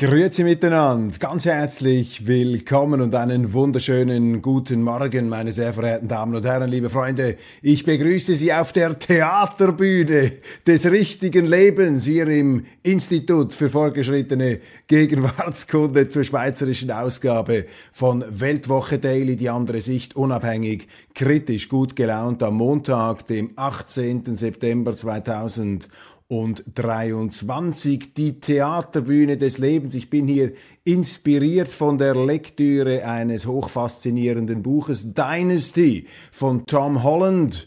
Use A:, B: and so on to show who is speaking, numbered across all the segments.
A: Grüezi miteinander, ganz herzlich willkommen und einen wunderschönen guten Morgen, meine sehr verehrten Damen und Herren, liebe Freunde. Ich begrüße Sie auf der Theaterbühne des richtigen Lebens hier im Institut für fortgeschrittene Gegenwartskunde zur schweizerischen Ausgabe von Weltwoche Daily, die andere Sicht, unabhängig, kritisch, gut gelaunt am Montag, dem 18. September 2000 und 23 die Theaterbühne des Lebens. Ich bin hier inspiriert von der Lektüre eines hochfaszinierenden Buches Dynasty von Tom Holland.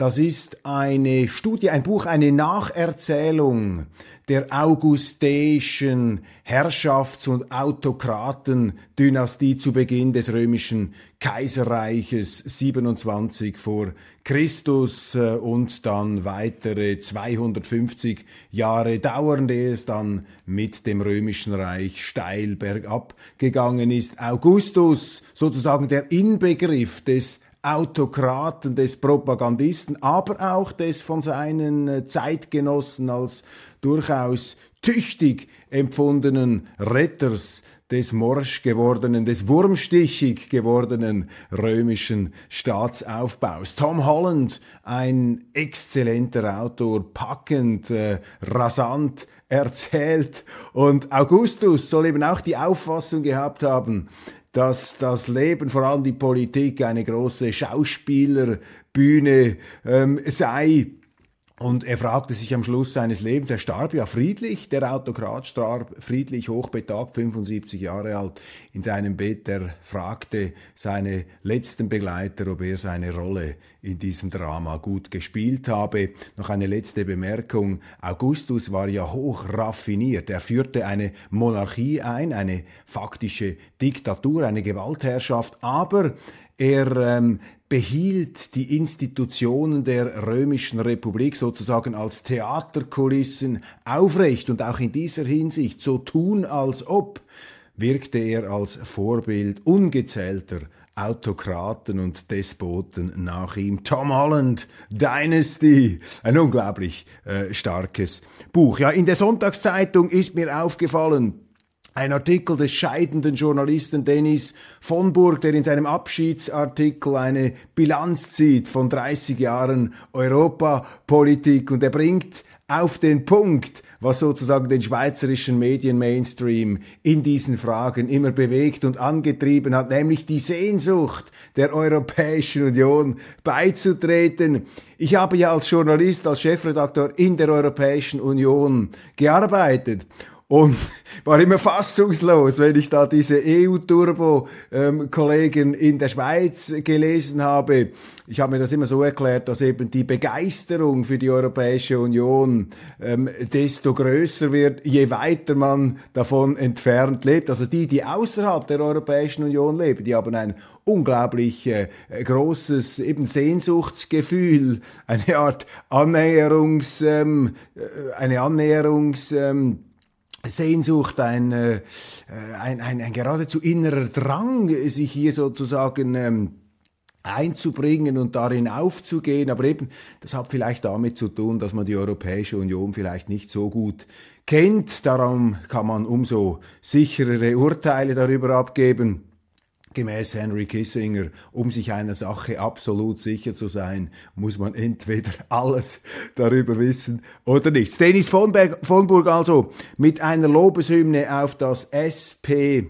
A: Das ist eine Studie, ein Buch, eine Nacherzählung der augusteischen Herrschafts- und Autokratendynastie zu Beginn des römischen Kaiserreiches 27 vor Christus äh, und dann weitere 250 Jahre dauernde es dann mit dem römischen Reich steil bergab gegangen ist. Augustus, sozusagen der Inbegriff des Autokraten, des Propagandisten, aber auch des von seinen äh, Zeitgenossen als durchaus tüchtig empfundenen Retters des morsch gewordenen, des wurmstichig gewordenen römischen Staatsaufbaus. Tom Holland, ein exzellenter Autor, packend, äh, rasant erzählt. Und Augustus soll eben auch die Auffassung gehabt haben, dass das Leben, vor allem die Politik, eine große Schauspielerbühne ähm, sei und er fragte sich am Schluss seines Lebens, er starb ja friedlich, der Autokrat starb friedlich, hochbetagt, 75 Jahre alt, in seinem Bett. Er fragte seine letzten Begleiter, ob er seine Rolle in diesem Drama gut gespielt habe. Noch eine letzte Bemerkung. Augustus war ja hoch raffiniert. Er führte eine Monarchie ein, eine faktische Diktatur, eine Gewaltherrschaft, aber er ähm, behielt die Institutionen der römischen Republik sozusagen als Theaterkulissen aufrecht und auch in dieser Hinsicht so tun, als ob wirkte er als Vorbild ungezählter Autokraten und Despoten nach ihm. Tom Holland, Dynasty, ein unglaublich äh, starkes Buch. Ja, in der Sonntagszeitung ist mir aufgefallen, ein Artikel des scheidenden Journalisten Dennis von Burg, der in seinem Abschiedsartikel eine Bilanz zieht von 30 Jahren Europapolitik und er bringt auf den Punkt, was sozusagen den schweizerischen Medien-Mainstream in diesen Fragen immer bewegt und angetrieben hat, nämlich die Sehnsucht der Europäischen Union beizutreten. Ich habe ja als Journalist, als Chefredakteur in der Europäischen Union gearbeitet und war immer fassungslos, wenn ich da diese EU-Turbo-Kollegen in der Schweiz gelesen habe. Ich habe mir das immer so erklärt, dass eben die Begeisterung für die Europäische Union ähm, desto größer wird, je weiter man davon entfernt lebt. Also die, die außerhalb der Europäischen Union leben, die haben ein unglaublich äh, großes eben Sehnsuchtsgefühl, eine Art Annäherungs, ähm, äh, eine Annäherungs, ähm, Sehnsucht, ein, äh, ein, ein, ein geradezu innerer Drang, sich hier sozusagen ähm, einzubringen und darin aufzugehen. Aber eben, das hat vielleicht damit zu tun, dass man die Europäische Union vielleicht nicht so gut kennt. Darum kann man umso sicherere Urteile darüber abgeben. Gemäß Henry Kissinger, um sich einer Sache absolut sicher zu sein, muss man entweder alles darüber wissen oder nichts. Dennis von, Berg, von Burg also mit einer Lobeshymne auf das SP,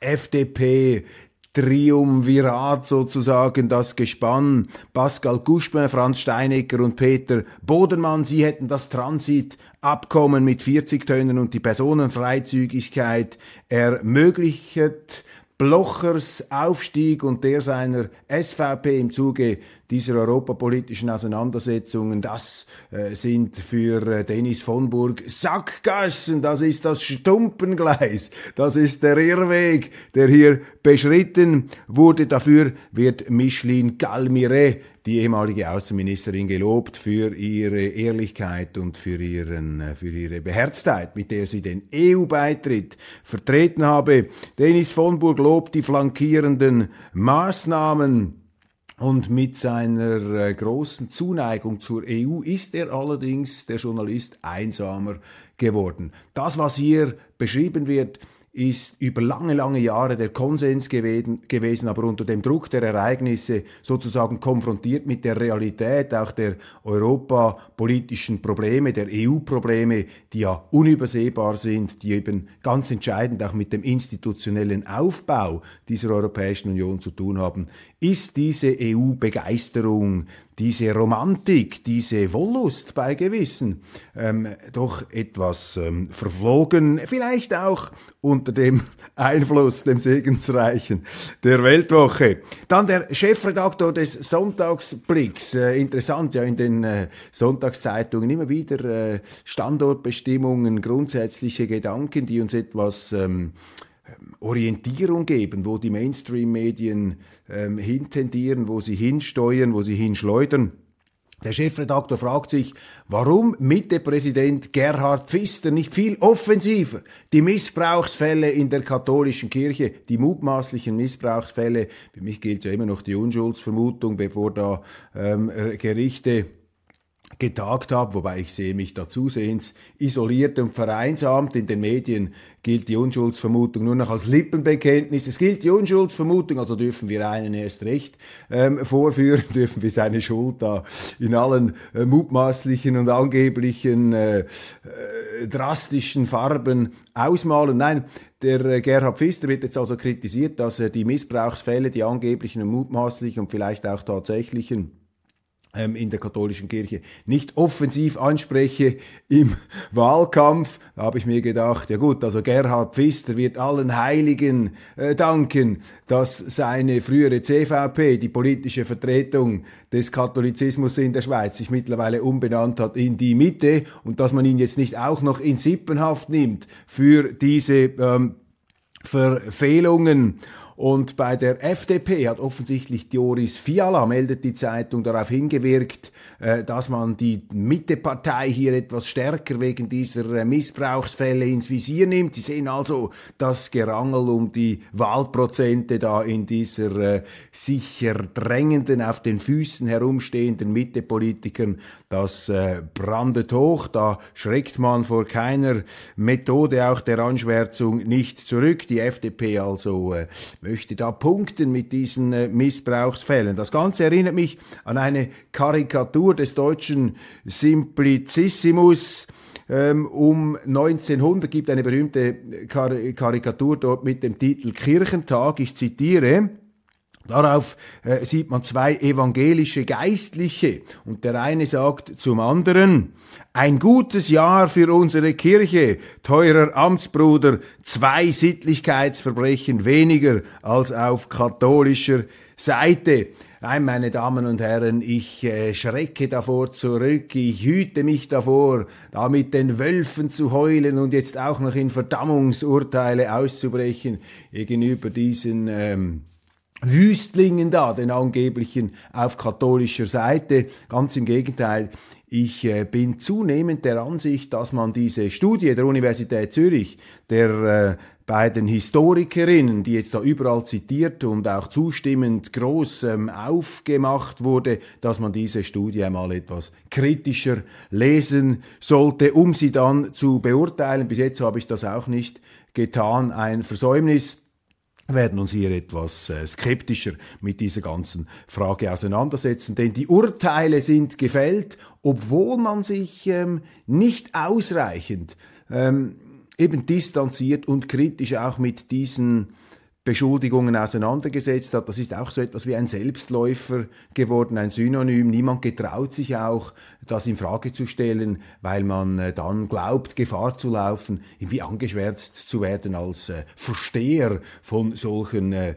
A: FDP, Triumvirat sozusagen, das Gespann, Pascal Guschmann, Franz Steinecker und Peter Bodenmann, sie hätten das Transitabkommen mit 40 Tönen und die Personenfreizügigkeit ermöglicht Blochers Aufstieg und der seiner SVP im Zuge dieser europapolitischen Auseinandersetzungen, das äh, sind für äh, Dennis von Burg Sackgassen, das ist das Stumpengleis, das ist der Irrweg, der hier beschritten wurde. Dafür wird Micheline Galmire die ehemalige Außenministerin gelobt für ihre Ehrlichkeit und für, ihren, äh, für ihre Beherztheit, mit der sie den EU-Beitritt vertreten habe. Denis von Burg lobt die flankierenden Maßnahmen. Und mit seiner äh, großen Zuneigung zur EU ist er allerdings, der Journalist, einsamer geworden. Das, was hier beschrieben wird, ist über lange, lange Jahre der Konsens gewesen, aber unter dem Druck der Ereignisse sozusagen konfrontiert mit der Realität auch der europapolitischen Probleme, der EU-Probleme, die ja unübersehbar sind, die eben ganz entscheidend auch mit dem institutionellen Aufbau dieser Europäischen Union zu tun haben, ist diese EU-Begeisterung diese Romantik, diese Wollust bei Gewissen ähm, doch etwas ähm, verflogen, vielleicht auch unter dem Einfluss, dem Segensreichen der Weltwoche. Dann der Chefredaktor des Sonntagsblicks, äh, interessant ja in den äh, Sonntagszeitungen immer wieder äh, Standortbestimmungen, grundsätzliche Gedanken, die uns etwas ähm, Orientierung geben, wo die Mainstream-Medien ähm, hintendieren, wo sie hinsteuern, wo sie hinschleudern. Der Chefredakteur fragt sich, warum Mitte-Präsident Gerhard Pfister nicht viel offensiver die Missbrauchsfälle in der katholischen Kirche, die mutmaßlichen Missbrauchsfälle, für mich gilt ja immer noch die Unschuldsvermutung, bevor da ähm, Gerichte getagt habe, wobei ich sehe mich da zusehends isoliert und vereinsamt. In den Medien gilt die Unschuldsvermutung nur noch als Lippenbekenntnis. Es gilt die Unschuldsvermutung, also dürfen wir einen erst recht ähm, vorführen, dürfen wir seine Schuld da in allen äh, mutmaßlichen und angeblichen äh, äh, drastischen Farben ausmalen. Nein, der äh, Gerhard Pfister wird jetzt also kritisiert, dass er die Missbrauchsfälle, die angeblichen und mutmaßlichen und vielleicht auch tatsächlichen in der katholischen Kirche nicht offensiv anspreche im Wahlkampf. Da habe ich mir gedacht, ja gut, also Gerhard Pfister wird allen Heiligen äh, danken, dass seine frühere CVP, die politische Vertretung des Katholizismus in der Schweiz, sich mittlerweile umbenannt hat in die Mitte und dass man ihn jetzt nicht auch noch in Sippenhaft nimmt für diese ähm, Verfehlungen. Und bei der FDP hat offensichtlich Dioris Fiala, meldet die Zeitung, darauf hingewirkt, äh, dass man die Mittepartei hier etwas stärker wegen dieser äh, Missbrauchsfälle ins Visier nimmt. Sie sehen also das Gerangel um die Wahlprozente da in dieser äh, sicher drängenden, auf den Füßen herumstehenden Mittepolitikern. Das brandet hoch, da schreckt man vor keiner Methode auch der Anschwärzung nicht zurück. Die FDP also möchte da punkten mit diesen äh, Missbrauchsfällen. Das Ganze erinnert mich an eine Karikatur des deutschen Simplicissimus, ähm, um 1900 gibt eine berühmte Kar Karikatur dort mit dem Titel Kirchentag. Ich zitiere. Darauf äh, sieht man zwei evangelische Geistliche und der eine sagt zum anderen, ein gutes Jahr für unsere Kirche, teurer Amtsbruder, zwei Sittlichkeitsverbrechen weniger als auf katholischer Seite. Nein, meine Damen und Herren, ich äh, schrecke davor zurück, ich hüte mich davor, da mit den Wölfen zu heulen und jetzt auch noch in Verdammungsurteile auszubrechen gegenüber diesen ähm, Wüstlingen da, den angeblichen auf katholischer Seite. Ganz im Gegenteil, ich äh, bin zunehmend der Ansicht, dass man diese Studie der Universität Zürich, der äh, beiden Historikerinnen, die jetzt da überall zitiert und auch zustimmend groß ähm, aufgemacht wurde, dass man diese Studie einmal etwas kritischer lesen sollte, um sie dann zu beurteilen. Bis jetzt habe ich das auch nicht getan. Ein Versäumnis werden uns hier etwas äh, skeptischer mit dieser ganzen Frage auseinandersetzen, denn die Urteile sind gefällt, obwohl man sich ähm, nicht ausreichend ähm, eben distanziert und kritisch auch mit diesen Beschuldigungen auseinandergesetzt hat. Das ist auch so etwas wie ein Selbstläufer geworden, ein Synonym. Niemand getraut sich auch, das in Frage zu stellen, weil man äh, dann glaubt, Gefahr zu laufen, irgendwie angeschwärzt zu werden als äh, Versteher von solchen äh,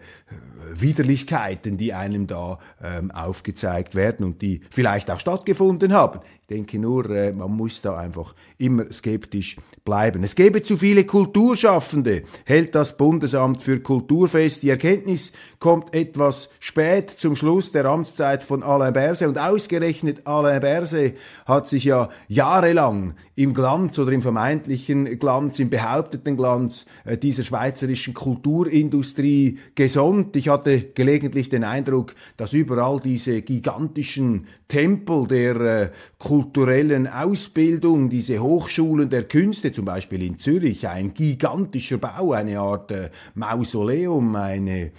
A: Widerlichkeiten, die einem da ähm, aufgezeigt werden und die vielleicht auch stattgefunden haben. Ich denke nur, man muss da einfach immer skeptisch bleiben. Es gäbe zu viele Kulturschaffende, hält das Bundesamt für Kultur fest. Die Erkenntnis kommt etwas spät zum Schluss der Amtszeit von Alain Berset und ausgerechnet Alain Berset hat sich ja jahrelang im Glanz oder im vermeintlichen Glanz, im behaupteten Glanz äh, dieser schweizerischen Kulturindustrie gesonnt. Ich hatte gelegentlich den Eindruck, dass überall diese gigantischen Tempel der äh, kulturellen Ausbildung, diese Hochschulen der Künste, zum Beispiel in Zürich, ein gigantischer Bau, eine Art äh, Mausoleum, eine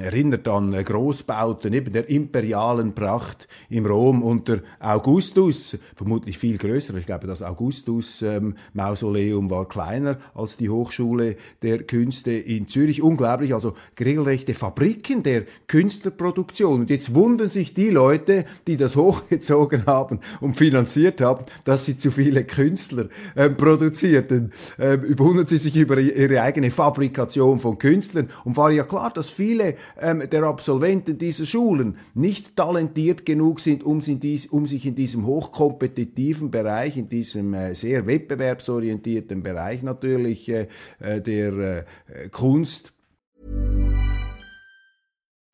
A: erinnert an Großbauten eben der imperialen Pracht im Rom unter Augustus, vermutlich viel größer. Ich glaube, das Augustus-Mausoleum ähm, war kleiner als die Hochschule der Künste in Zürich. Unglaublich, also regelrechte Fabriken der Künstlerproduktion. Und jetzt wundern sich die Leute, die das hochgezogen haben und finanziert haben, dass sie zu viele Künstler ähm, produzierten. Ähm, wundern sie sich über ihre eigene Fabrikation von Künstlern. Und war ja klar, dass viele viele ähm, der Absolventen dieser Schulen nicht talentiert genug sind, um, dies, um sich in diesem hochkompetitiven Bereich, in diesem äh, sehr wettbewerbsorientierten Bereich natürlich äh, äh der äh, Kunst.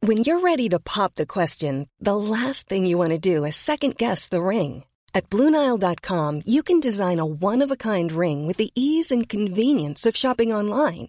B: When you're ready to pop the question, the last thing you want to do is second guess the ring. At BlueNile.com you can design a one-of-a-kind ring with the ease and convenience of shopping online.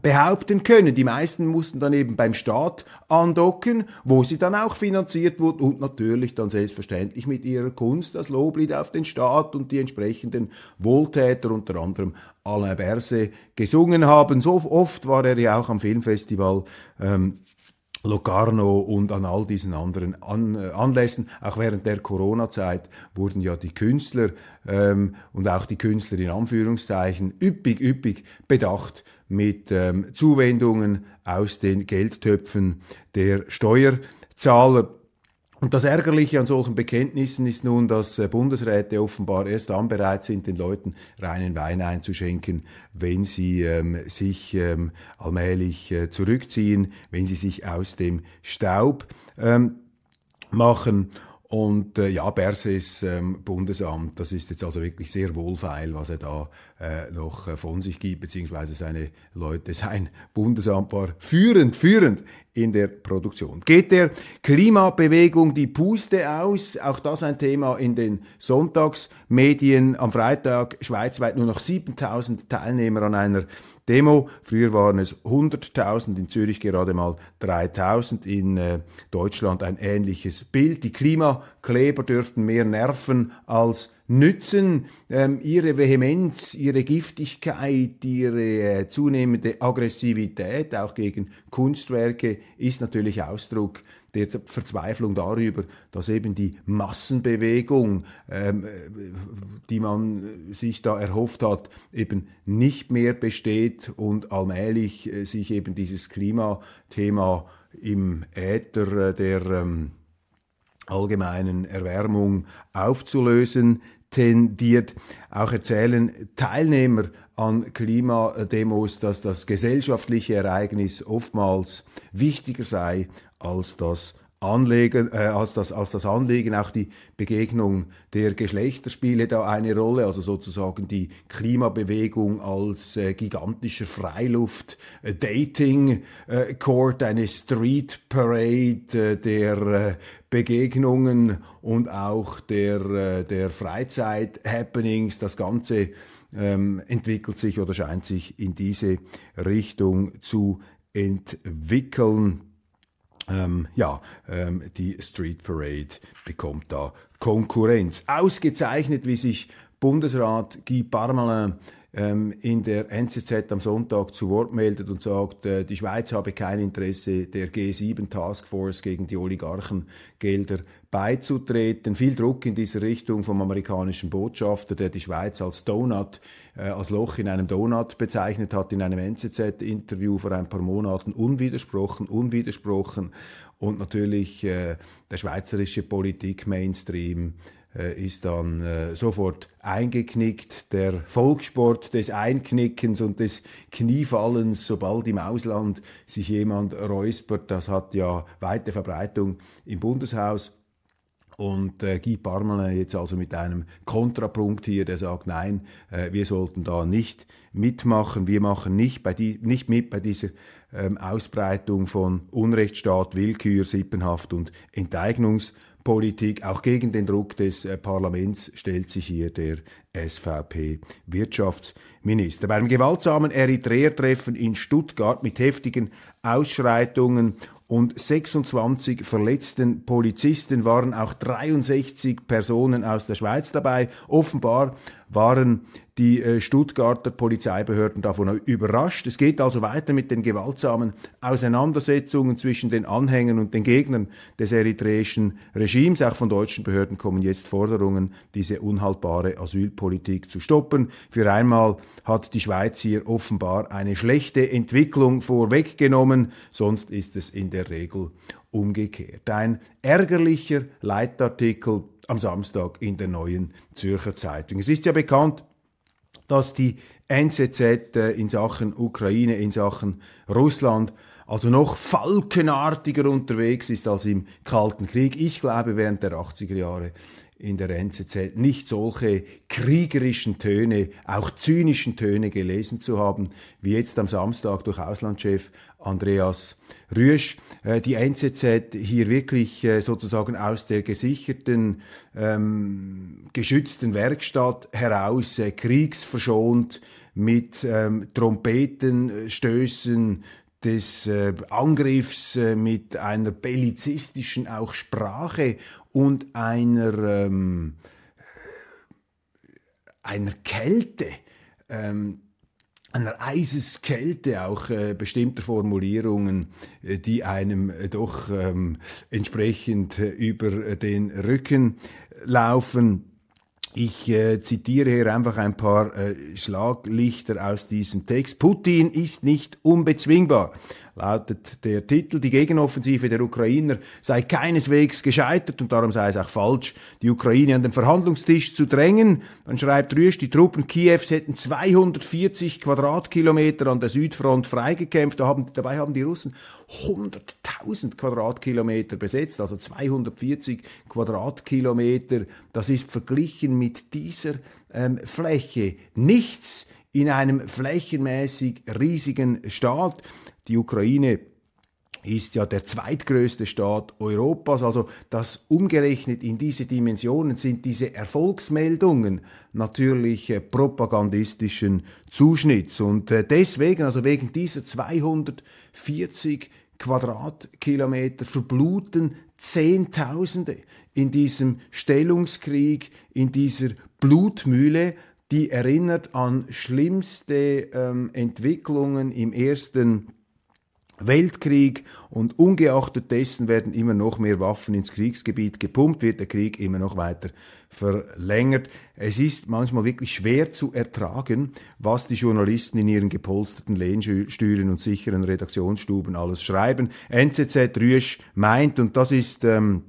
A: Behaupten können. Die meisten mussten dann eben beim Staat andocken, wo sie dann auch finanziert wurden und natürlich dann selbstverständlich mit ihrer Kunst das Loblied auf den Staat und die entsprechenden Wohltäter, unter anderem Alain Berset, gesungen haben. So oft war er ja auch am Filmfestival. Ähm, Locarno und an all diesen anderen an, äh, Anlässen. Auch während der Corona-Zeit wurden ja die Künstler ähm, und auch die Künstler in Anführungszeichen üppig, üppig bedacht mit ähm, Zuwendungen aus den Geldtöpfen der Steuerzahler. Und das Ärgerliche an solchen Bekenntnissen ist nun, dass äh, Bundesräte offenbar erst dann bereit sind, den Leuten reinen Wein einzuschenken, wenn sie ähm, sich ähm, allmählich äh, zurückziehen, wenn sie sich aus dem Staub ähm, machen. Und äh, ja, Berses ähm, Bundesamt, das ist jetzt also wirklich sehr wohlfeil, was er da äh, noch äh, von sich gibt, beziehungsweise seine Leute. Sein Bundesamt war führend, führend in der Produktion. Geht der Klimabewegung die Puste aus? Auch das ein Thema in den Sonntagsmedien. Am Freitag schweizweit nur noch 7000 Teilnehmer an einer Demo. Früher waren es 100.000, in Zürich gerade mal 3.000, in äh, Deutschland ein ähnliches Bild. Die Klimakleber dürften mehr nerven als nützen. Ähm, ihre Vehemenz, ihre Giftigkeit, ihre äh, zunehmende Aggressivität auch gegen Kunstwerke ist natürlich Ausdruck der Verzweiflung darüber, dass eben die Massenbewegung, ähm, die man sich da erhofft hat, eben nicht mehr besteht und allmählich äh, sich eben dieses Klimathema im Äther äh, der ähm, allgemeinen Erwärmung aufzulösen tendiert. Auch erzählen Teilnehmer an Klimademos, dass das gesellschaftliche Ereignis oftmals wichtiger sei als das Anlegen, äh, als, das, als das Anliegen. Auch die Begegnung der Geschlechter spiele da eine Rolle, also sozusagen die Klimabewegung als äh, gigantischer Freiluft-Dating-Court, äh, eine Street Parade äh, der äh, Begegnungen und auch der, äh, der Freizeit-Happenings. Das Ganze ähm, entwickelt sich oder scheint sich in diese Richtung zu entwickeln ähm, ja, ähm, die Street Parade bekommt da Konkurrenz. Ausgezeichnet, wie sich Bundesrat Guy Parmelin ähm, in der NZZ am Sonntag zu Wort meldet und sagt, äh, die Schweiz habe kein Interesse, der G7 Taskforce gegen die Oligarchengelder beizutreten. Viel Druck in diese Richtung vom amerikanischen Botschafter, der die Schweiz als Donut, äh, als Loch in einem Donut bezeichnet hat, in einem NZZ-Interview vor ein paar Monaten, unwidersprochen, unwidersprochen. Und natürlich äh, der schweizerische Politik-Mainstream ist dann äh, sofort eingeknickt. Der Volkssport des Einknickens und des Kniefallens, sobald im Ausland sich jemand räuspert, das hat ja weite Verbreitung im Bundeshaus. Und äh, Guy Parmelin jetzt also mit einem Kontrapunkt hier, der sagt, nein, äh, wir sollten da nicht mitmachen, wir machen nicht, bei die, nicht mit bei dieser ähm, Ausbreitung von Unrechtsstaat, Willkür, Sippenhaft und Enteignungspolitik. Auch gegen den Druck des äh, Parlaments stellt sich hier der SVP-Wirtschaftsminister. Beim gewaltsamen Eritreer-Treffen in Stuttgart mit heftigen Ausschreitungen und 26 verletzten Polizisten waren auch 63 Personen aus der Schweiz dabei. Offenbar waren die äh, Stuttgarter Polizeibehörden davon überrascht. Es geht also weiter mit den gewaltsamen Auseinandersetzungen zwischen den Anhängern und den Gegnern des eritreischen Regimes. Auch von deutschen Behörden kommen jetzt Forderungen, diese unhaltbare Asylpolitik zu stoppen. Für einmal hat die Schweiz hier offenbar eine schlechte Entwicklung vorweggenommen, sonst ist es in der Regel umgekehrt. Ein ärgerlicher Leitartikel am Samstag in der neuen Zürcher Zeitung. Es ist ja bekannt, dass die NZZ äh, in Sachen Ukraine, in Sachen Russland also noch falkenartiger unterwegs ist als im Kalten Krieg. Ich glaube, während der 80er Jahre in der NZZ nicht solche kriegerischen Töne, auch zynischen Töne gelesen zu haben, wie jetzt am Samstag durch Auslandschef Andreas Rüsch. Äh, die NZZ hier wirklich äh, sozusagen aus der gesicherten, ähm, geschützten Werkstatt heraus, äh, kriegsverschont, mit ähm, Trompetenstößen, des äh, Angriffs äh, mit einer bellizistischen auch Sprache und einer, ähm, einer Kälte, ähm, einer Eiseskälte auch äh, bestimmter Formulierungen, äh, die einem äh, doch ähm, entsprechend äh, über den Rücken laufen. Ich äh, zitiere hier einfach ein paar äh, Schlaglichter aus diesem Text. Putin ist nicht unbezwingbar lautet der Titel. Die Gegenoffensive der Ukrainer sei keineswegs gescheitert und darum sei es auch falsch, die Ukraine an den Verhandlungstisch zu drängen. Dann schreibt Rüsch, die Truppen Kiews hätten 240 Quadratkilometer an der Südfront freigekämpft. Da haben, dabei haben die Russen 100.000 Quadratkilometer besetzt, also 240 Quadratkilometer. Das ist verglichen mit dieser ähm, Fläche nichts in einem flächenmäßig riesigen Staat. Die Ukraine ist ja der zweitgrößte Staat Europas. Also das umgerechnet in diese Dimensionen sind diese Erfolgsmeldungen natürlich äh, propagandistischen Zuschnitts. Und äh, deswegen, also wegen dieser 240 Quadratkilometer verbluten Zehntausende in diesem Stellungskrieg, in dieser Blutmühle, die erinnert an schlimmste ähm, Entwicklungen im ersten Weltkrieg und ungeachtet dessen werden immer noch mehr Waffen ins Kriegsgebiet gepumpt, wird der Krieg immer noch weiter verlängert. Es ist manchmal wirklich schwer zu ertragen, was die Journalisten in ihren gepolsterten Lehnstühlen und sicheren Redaktionsstuben alles schreiben. NZZ Rüsch meint, und das ist ähm,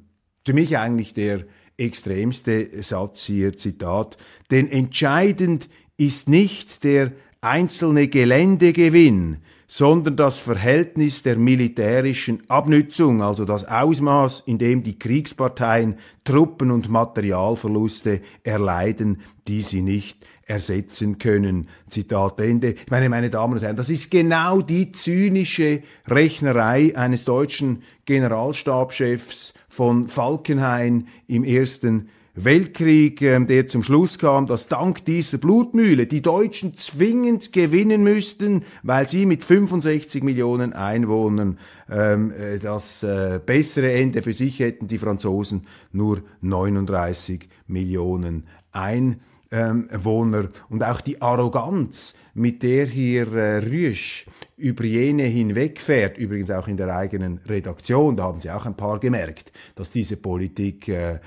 A: für mich eigentlich der extremste Satz hier, Zitat, denn entscheidend ist nicht der einzelne Geländegewinn, sondern das Verhältnis der militärischen Abnützung, also das Ausmaß, in dem die Kriegsparteien Truppen- und Materialverluste erleiden, die sie nicht ersetzen können. Zitat Ende. Ich meine, meine Damen und Herren, das ist genau die zynische Rechnerei eines deutschen Generalstabschefs von Falkenhayn im Ersten Weltkrieg, ähm, der zum Schluss kam, dass dank dieser Blutmühle die Deutschen zwingend gewinnen müssten, weil sie mit 65 Millionen Einwohnern ähm, äh, das äh, bessere Ende für sich hätten, die Franzosen nur 39 Millionen Einwohner ähm, und auch die Arroganz, mit der hier äh, Rüsch über jene hinwegfährt, übrigens auch in der eigenen Redaktion, da haben Sie auch ein paar gemerkt, dass diese Politik äh, äh,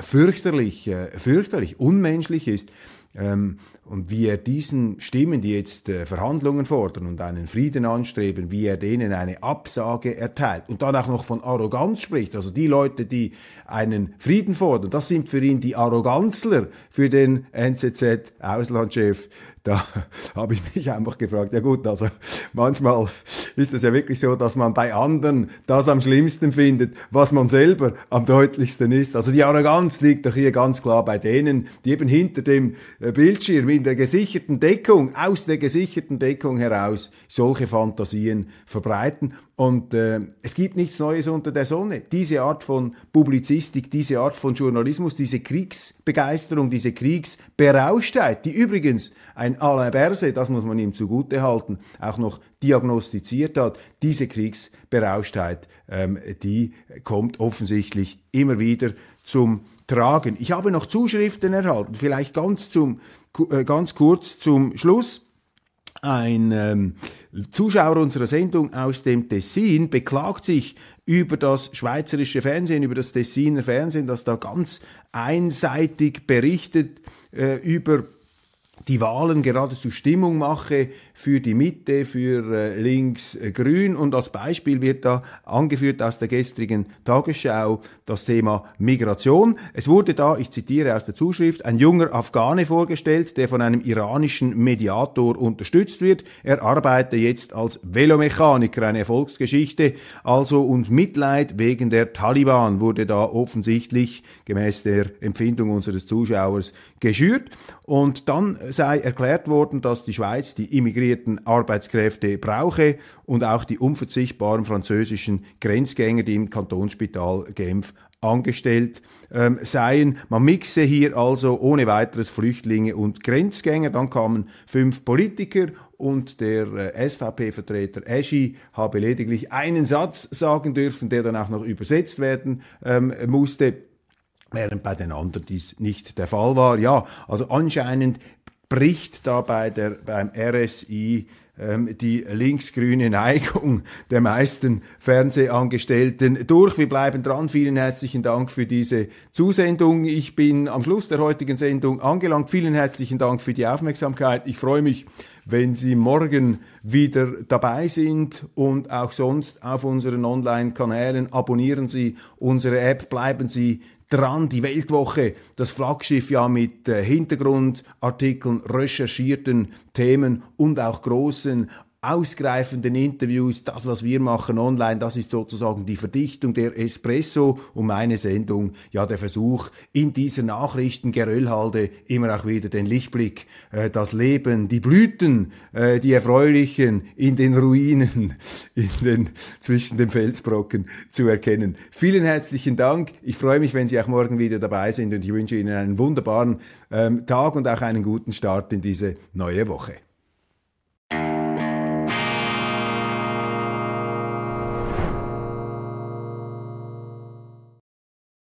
A: fürchterlich, äh, fürchterlich, unmenschlich ist. Ähm, und wie er diesen Stimmen, die jetzt äh, Verhandlungen fordern und einen Frieden anstreben, wie er denen eine Absage erteilt und dann auch noch von Arroganz spricht. Also die Leute, die einen Frieden fordern, das sind für ihn die Arroganzler, für den NZZ-Auslandschef da habe ich mich einfach gefragt, ja gut, also manchmal ist es ja wirklich so, dass man bei anderen das am schlimmsten findet, was man selber am deutlichsten ist. Also die Arroganz liegt doch hier ganz klar bei denen, die eben hinter dem äh, Bildschirm, in der gesicherten Deckung, aus der gesicherten Deckung heraus solche Fantasien verbreiten. Und äh, es gibt nichts Neues unter der Sonne. Diese Art von Publizistik, diese Art von Journalismus, diese Kriegsbegeisterung, diese Kriegsberauschtheit, die übrigens ein Alain Berset, das muss man ihm zugute halten, auch noch diagnostiziert hat, diese Kriegsberauschtheit, ähm, die kommt offensichtlich immer wieder zum Tragen. Ich habe noch Zuschriften erhalten, vielleicht ganz, zum, äh, ganz kurz zum Schluss ein ähm, Zuschauer unserer Sendung aus dem Tessin beklagt sich über das schweizerische Fernsehen, über das Tessiner Fernsehen, das da ganz einseitig berichtet äh, über die Wahlen geradezu Stimmung mache für die Mitte, für äh, links-grün. Äh, und als Beispiel wird da angeführt aus der gestrigen Tagesschau das Thema Migration. Es wurde da, ich zitiere aus der Zuschrift, ein junger Afghane vorgestellt, der von einem iranischen Mediator unterstützt wird. Er arbeite jetzt als Velomechaniker, eine Erfolgsgeschichte. Also und Mitleid wegen der Taliban wurde da offensichtlich gemäß der Empfindung unseres Zuschauers geschürt. Und dann sei erklärt worden, dass die Schweiz die immigrierten Arbeitskräfte brauche und auch die unverzichtbaren französischen Grenzgänger, die im Kantonsspital Genf angestellt ähm, seien. Man mixe hier also ohne weiteres Flüchtlinge und Grenzgänger. Dann kamen fünf Politiker und der äh, SVP-Vertreter Eschi habe lediglich einen Satz sagen dürfen, der dann auch noch übersetzt werden ähm, musste während bei den anderen dies nicht der Fall war. Ja, also anscheinend bricht da bei der, beim RSI ähm, die linksgrüne Neigung der meisten Fernsehangestellten durch. Wir bleiben dran. Vielen herzlichen Dank für diese Zusendung. Ich bin am Schluss der heutigen Sendung angelangt. Vielen herzlichen Dank für die Aufmerksamkeit. Ich freue mich, wenn Sie morgen wieder dabei sind und auch sonst auf unseren Online-Kanälen. Abonnieren Sie unsere App, bleiben Sie dran, die Weltwoche, das Flaggschiff ja mit äh, Hintergrundartikeln, recherchierten Themen und auch großen ausgreifenden Interviews, das, was wir machen online, das ist sozusagen die Verdichtung der Espresso und meine Sendung, ja der Versuch, in dieser Nachrichtengeröllhalde immer auch wieder den Lichtblick, äh, das Leben, die Blüten, äh, die erfreulichen in den Ruinen, in den, zwischen den Felsbrocken zu erkennen. Vielen herzlichen Dank. Ich freue mich, wenn Sie auch morgen wieder dabei sind und ich wünsche Ihnen einen wunderbaren ähm, Tag und auch einen guten Start in diese neue Woche.